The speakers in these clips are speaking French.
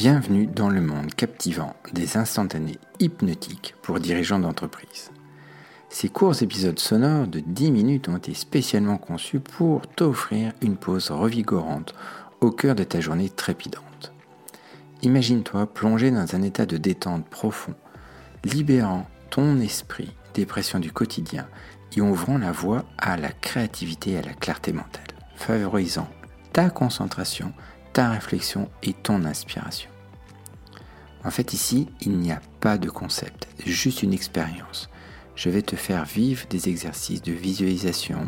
Bienvenue dans le monde captivant des instantanés hypnotiques pour dirigeants d'entreprise. Ces courts épisodes sonores de 10 minutes ont été spécialement conçus pour t'offrir une pause revigorante au cœur de ta journée trépidante. Imagine-toi plongé dans un état de détente profond, libérant ton esprit des pressions du quotidien et ouvrant la voie à la créativité et à la clarté mentale, favorisant ta concentration, ta réflexion et ton inspiration. En fait, ici, il n'y a pas de concept, juste une expérience. Je vais te faire vivre des exercices de visualisation,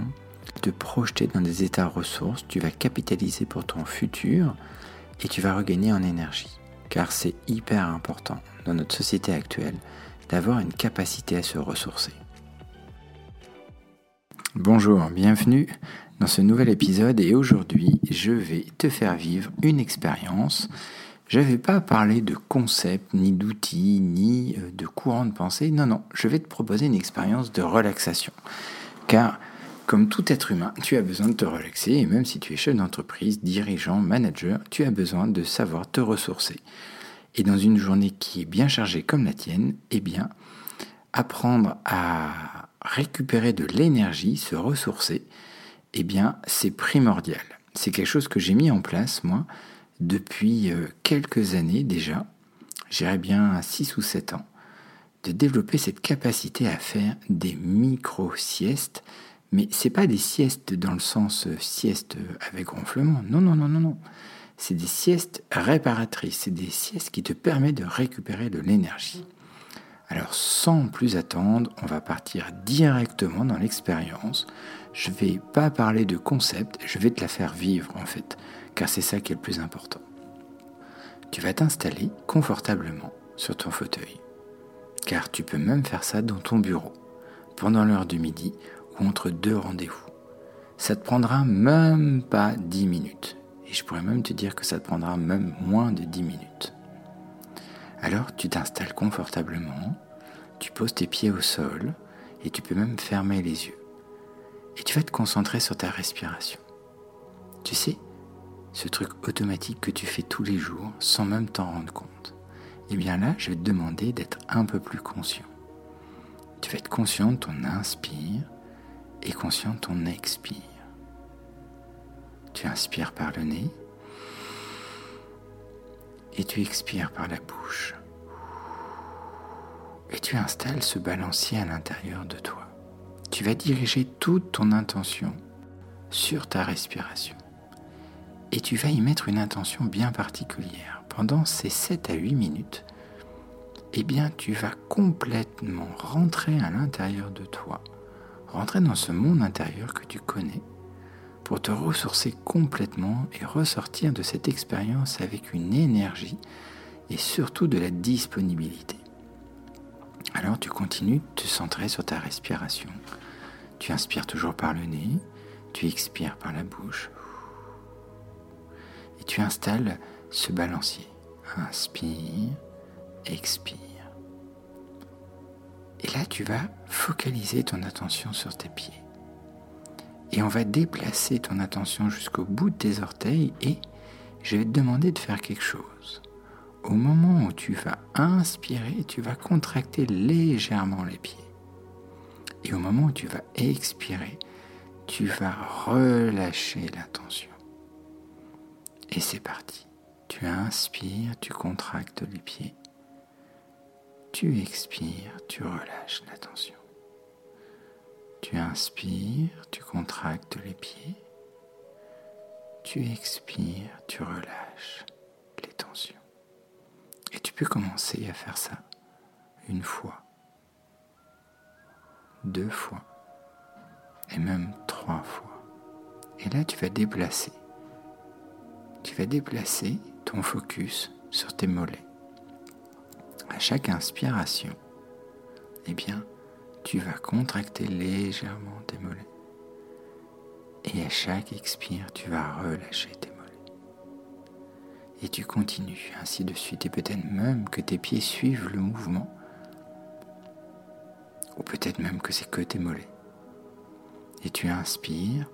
te projeter dans des états ressources, tu vas capitaliser pour ton futur et tu vas regagner en énergie. Car c'est hyper important dans notre société actuelle d'avoir une capacité à se ressourcer. Bonjour, bienvenue dans ce nouvel épisode et aujourd'hui je vais te faire vivre une expérience. Je ne vais pas parler de concepts, ni d'outils, ni euh, de courants de pensée. Non, non, je vais te proposer une expérience de relaxation. Car comme tout être humain, tu as besoin de te relaxer et même si tu es chef d'entreprise, dirigeant, manager, tu as besoin de savoir te ressourcer. Et dans une journée qui est bien chargée comme la tienne, eh bien, apprendre à récupérer de l'énergie, se ressourcer, eh bien, c'est primordial. C'est quelque chose que j'ai mis en place, moi, depuis euh, quelques années déjà, j'irais bien à 6 ou 7 ans, de développer cette capacité à faire des micro-siestes, mais c'est pas des siestes dans le sens euh, sieste avec ronflement. Non, non, non, non, non. C'est des siestes réparatrices. C'est des siestes qui te permettent de récupérer de l'énergie. Alors sans plus attendre, on va partir directement dans l'expérience. Je ne vais pas parler de concept, je vais te la faire vivre en fait, car c'est ça qui est le plus important. Tu vas t'installer confortablement sur ton fauteuil, car tu peux même faire ça dans ton bureau, pendant l'heure du midi ou entre deux rendez-vous. Ça te prendra même pas 10 minutes, et je pourrais même te dire que ça te prendra même moins de 10 minutes. Alors tu t'installes confortablement, tu poses tes pieds au sol et tu peux même fermer les yeux. Et tu vas te concentrer sur ta respiration. Tu sais, ce truc automatique que tu fais tous les jours sans même t'en rendre compte. Et eh bien là, je vais te demander d'être un peu plus conscient. Tu vas être conscient de ton inspire et conscient de ton expire. Tu inspires par le nez et tu expires par la bouche. Et tu installes ce balancier à l'intérieur de toi. Tu vas diriger toute ton intention sur ta respiration. Et tu vas y mettre une intention bien particulière. Pendant ces 7 à 8 minutes, eh bien, tu vas complètement rentrer à l'intérieur de toi, rentrer dans ce monde intérieur que tu connais, pour te ressourcer complètement et ressortir de cette expérience avec une énergie et surtout de la disponibilité. Alors tu continues de te centrer sur ta respiration. Tu inspires toujours par le nez, tu expires par la bouche. Et tu installes ce balancier. Inspire, expire. Et là, tu vas focaliser ton attention sur tes pieds. Et on va déplacer ton attention jusqu'au bout de tes orteils et je vais te demander de faire quelque chose. Au moment où tu vas inspirer, tu vas contracter légèrement les pieds. Et au moment où tu vas expirer, tu vas relâcher la tension. Et c'est parti. Tu inspires, tu contractes les pieds. Tu expires, tu relâches la tension. Tu inspires, tu contractes les pieds. Tu expires, tu relâches les tensions. Et tu peux commencer à faire ça une fois, deux fois, et même trois fois. Et là, tu vas déplacer. Tu vas déplacer ton focus sur tes mollets. À chaque inspiration, eh bien, tu vas contracter légèrement tes mollets. Et à chaque expire, tu vas relâcher tes mollets. Et tu continues ainsi de suite. Et peut-être même que tes pieds suivent le mouvement. Ou peut-être même que c'est que tes mollets. Et tu inspires.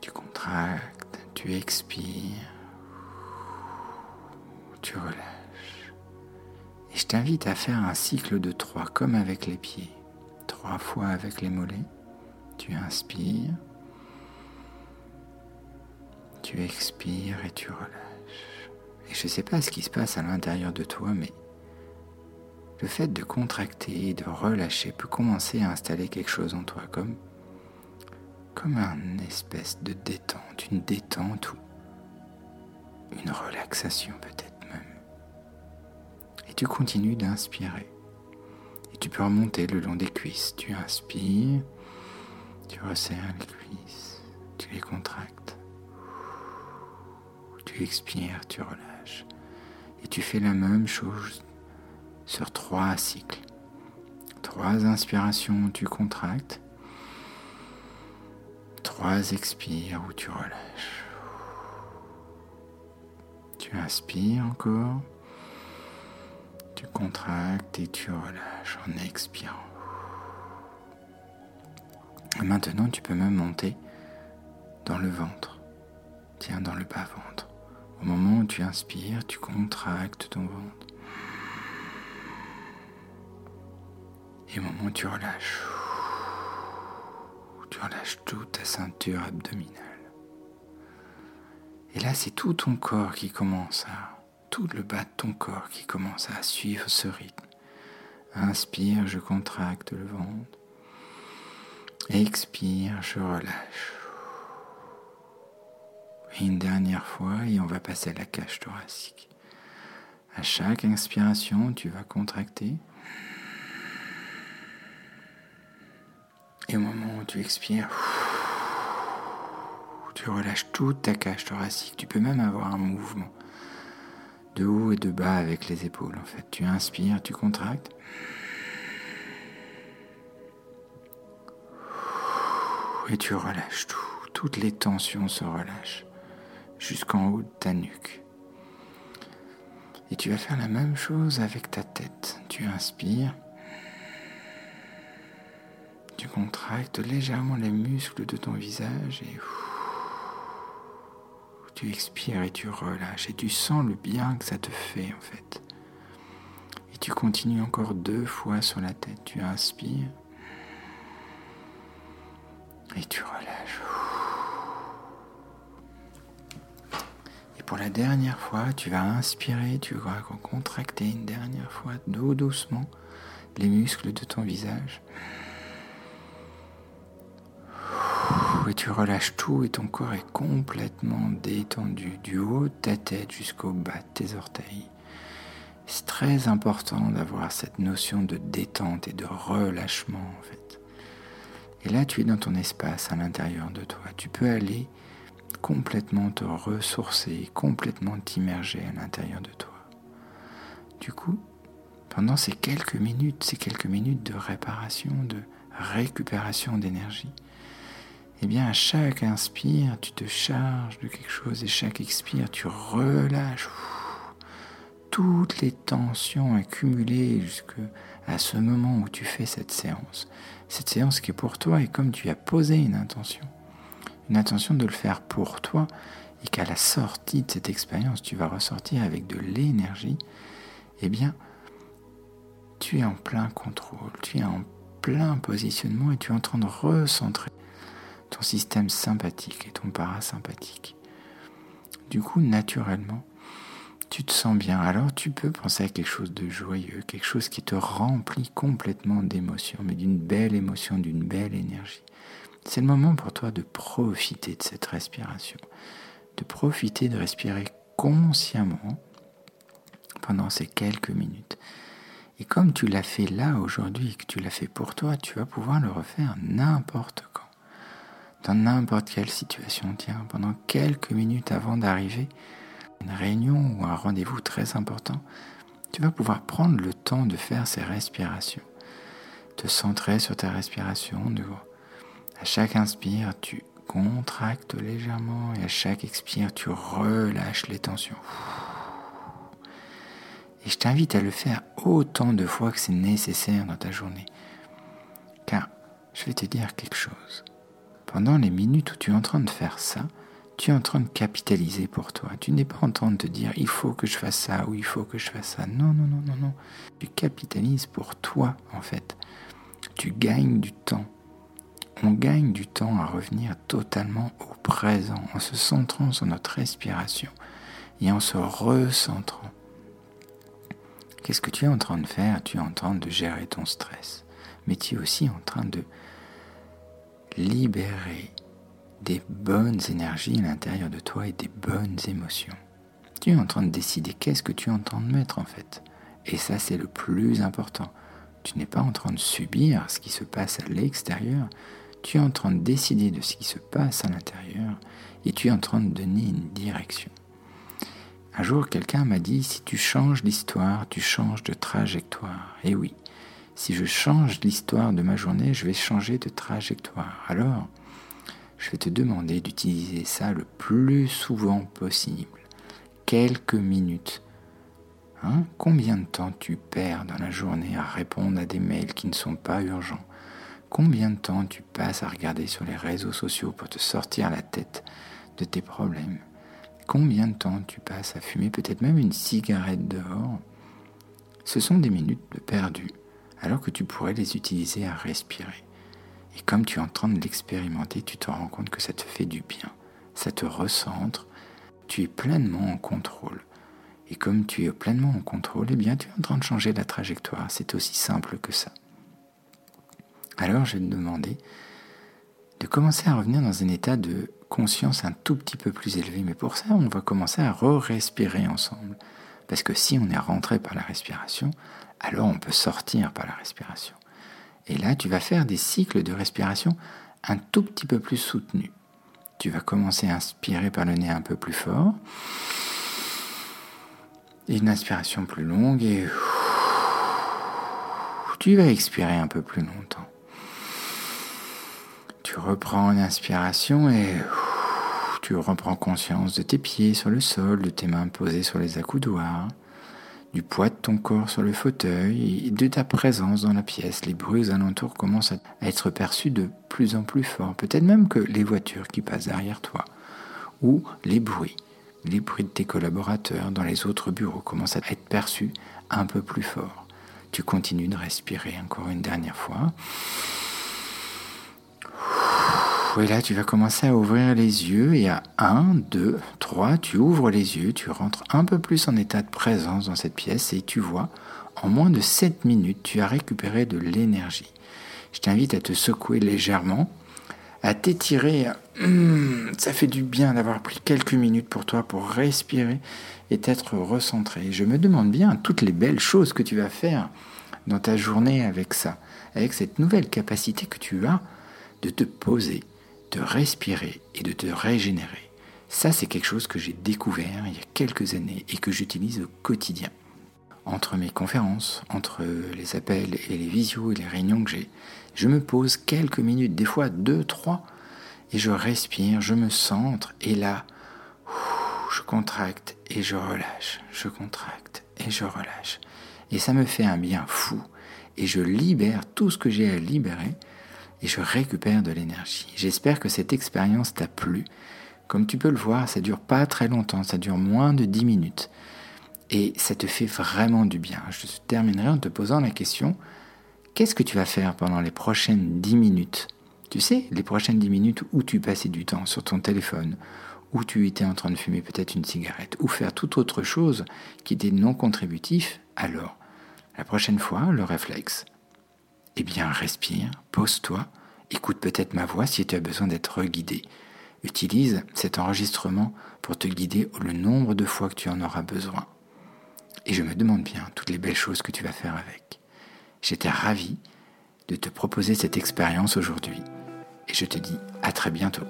Tu contractes. Tu expires. tu relâches. Et je t'invite à faire un cycle de trois comme avec les pieds. Trois fois avec les mollets. Tu inspires. Tu expires et tu relâches. Et je ne sais pas ce qui se passe à l'intérieur de toi, mais le fait de contracter et de relâcher peut commencer à installer quelque chose en toi, comme, une espèce de détente, une détente ou une relaxation peut-être même. Et tu continues d'inspirer. Et tu peux remonter le long des cuisses. Tu inspires, tu resserres les cuisses, tu les contractes. Tu expires, tu relâches. Et tu fais la même chose sur trois cycles. Trois inspirations où tu contractes. Trois expires où tu relâches. Tu inspires encore. Tu contractes et tu relâches en expirant. maintenant, tu peux même monter dans le ventre. Tiens, dans le bas-ventre. Au moment où tu inspires, tu contractes ton ventre. Moment où tu relâches, tu relâches toute ta ceinture abdominale. Et là, c'est tout ton corps qui commence à, tout le bas de ton corps qui commence à suivre ce rythme. Inspire, je contracte le ventre. Expire, je relâche. Une dernière fois, et on va passer à la cage thoracique. À chaque inspiration, tu vas contracter. Et au moment où tu expires, tu relâches toute ta cage thoracique. Tu peux même avoir un mouvement de haut et de bas avec les épaules. En fait, tu inspires, tu contractes. Et tu relâches tout. Toutes les tensions se relâchent jusqu'en haut de ta nuque. Et tu vas faire la même chose avec ta tête. Tu inspires. Tu contractes légèrement les muscles de ton visage et tu expires et tu relâches et tu sens le bien que ça te fait en fait. Et tu continues encore deux fois sur la tête. Tu inspires et tu relâches. Et pour la dernière fois, tu vas inspirer, tu vas contracter une dernière fois, doucement, les muscles de ton visage. Et tu relâches tout et ton corps est complètement détendu du haut de ta tête jusqu'au bas de tes orteils. C'est très important d'avoir cette notion de détente et de relâchement en fait. Et là, tu es dans ton espace à l'intérieur de toi. Tu peux aller complètement te ressourcer, complètement t'immerger à l'intérieur de toi. Du coup, pendant ces quelques minutes, ces quelques minutes de réparation, de récupération d'énergie, eh bien à chaque inspire, tu te charges de quelque chose et chaque expire, tu relâches. Toutes les tensions accumulées jusqu'à ce moment où tu fais cette séance. Cette séance qui est pour toi et comme tu as posé une intention, une intention de le faire pour toi et qu'à la sortie de cette expérience, tu vas ressortir avec de l'énergie, eh bien, tu es en plein contrôle, tu es en plein positionnement et tu es en train de recentrer ton système sympathique et ton parasympathique. Du coup, naturellement, tu te sens bien. Alors tu peux penser à quelque chose de joyeux, quelque chose qui te remplit complètement d'émotions, mais d'une belle émotion, d'une belle énergie. C'est le moment pour toi de profiter de cette respiration, de profiter de respirer consciemment pendant ces quelques minutes. Et comme tu l'as fait là aujourd'hui, que tu l'as fait pour toi, tu vas pouvoir le refaire n'importe quand dans n'importe quelle situation. Tiens, pendant quelques minutes avant d'arriver à une réunion ou un rendez-vous très important, tu vas pouvoir prendre le temps de faire ces respirations, te centrer sur ta respiration. De, à chaque inspire, tu contractes légèrement et à chaque expire, tu relâches les tensions. Et je t'invite à le faire autant de fois que c'est nécessaire dans ta journée. Car je vais te dire quelque chose. Pendant les minutes où tu es en train de faire ça, Tu es en train de capitaliser pour toi. Tu n'es pas en train de te dire il faut que je fasse ça ou il faut que je fasse ça. Non, non, non, non, non. Tu capitalises pour toi, en fait. Tu gagnes du temps. On gagne du temps à revenir totalement au présent en se centrant sur notre respiration et en se recentrant. Qu'est-ce que tu es en train de faire? Tu es en train de gérer ton stress, mais tu es aussi en train de libérer des bonnes énergies à l'intérieur de toi et des bonnes émotions. Tu es en train de décider qu'est-ce que tu es en train de mettre en fait. Et ça c'est le plus important. Tu n'es pas en train de subir ce qui se passe à l'extérieur, tu es en train de décider de ce qui se passe à l'intérieur et tu es en train de donner une direction. Un jour, quelqu'un m'a dit, si tu changes l'histoire, tu changes de trajectoire. Et oui, si je change l'histoire de ma journée, je vais changer de trajectoire. Alors, je vais te demander d'utiliser ça le plus souvent possible. Quelques minutes. Hein? Combien de temps tu perds dans la journée à répondre à des mails qui ne sont pas urgents? Combien de temps tu passes à regarder sur les réseaux sociaux pour te sortir la tête de tes problèmes? Combien de temps tu passes à fumer peut-être même une cigarette dehors? Ce sont des minutes perdues alors que tu pourrais les utiliser à respirer. Et comme tu es en train de l'expérimenter, tu te rends compte que ça te fait du bien, ça te recentre, tu es pleinement en contrôle. Et comme tu es pleinement en contrôle, eh bien tu es en train de changer la trajectoire, c'est aussi simple que ça. Alors je vais te demander de commencer à revenir dans un état de conscience un tout petit peu plus élevé. Mais pour ça, on va commencer à re-respirer ensemble. Parce que si on est rentré par la respiration, alors on peut sortir par la respiration. Et là, tu vas faire des cycles de respiration un tout petit peu plus soutenus. Tu vas commencer à inspirer par le nez un peu plus fort. une inspiration plus longue et tu vas expirer un peu plus longtemps. Tu reprends une inspiration et tu reprends conscience de tes pieds sur le sol, de tes mains posées sur les accoudoirs du poids de ton corps sur le fauteuil et de ta présence dans la pièce. Les bruits aux alentours commencent à être perçus de plus en plus fort. Peut-être même que les voitures qui passent derrière toi ou les bruits, les bruits de tes collaborateurs dans les autres bureaux commencent à être perçus un peu plus fort. Tu continues de respirer encore une dernière fois. Et là, tu vas commencer à ouvrir les yeux et à 1, 2, 3, tu ouvres les yeux, tu rentres un peu plus en état de présence dans cette pièce et tu vois, en moins de 7 minutes, tu as récupéré de l'énergie. Je t'invite à te secouer légèrement, à t'étirer. Hum, ça fait du bien d'avoir pris quelques minutes pour toi pour respirer et t'être recentré. Je me demande bien toutes les belles choses que tu vas faire dans ta journée avec ça, avec cette nouvelle capacité que tu as de te poser de respirer et de te régénérer. Ça, c'est quelque chose que j'ai découvert il y a quelques années et que j'utilise au quotidien. Entre mes conférences, entre les appels et les visios et les réunions que j'ai, je me pose quelques minutes, des fois deux, trois, et je respire, je me centre, et là, je contracte et je relâche, je contracte et je relâche. Et ça me fait un bien fou, et je libère tout ce que j'ai à libérer, et je récupère de l'énergie. J'espère que cette expérience t'a plu. Comme tu peux le voir, ça dure pas très longtemps, ça dure moins de 10 minutes. Et ça te fait vraiment du bien. Je terminerai en te posant la question, qu'est-ce que tu vas faire pendant les prochaines 10 minutes? Tu sais, les prochaines 10 minutes où tu passais du temps sur ton téléphone, où tu étais en train de fumer peut-être une cigarette, ou faire toute autre chose qui était non contributif, alors, la prochaine fois, le réflexe, eh bien, respire, pose-toi, écoute peut-être ma voix si tu as besoin d'être guidé. Utilise cet enregistrement pour te guider le nombre de fois que tu en auras besoin. Et je me demande bien toutes les belles choses que tu vas faire avec. J'étais ravi de te proposer cette expérience aujourd'hui et je te dis à très bientôt.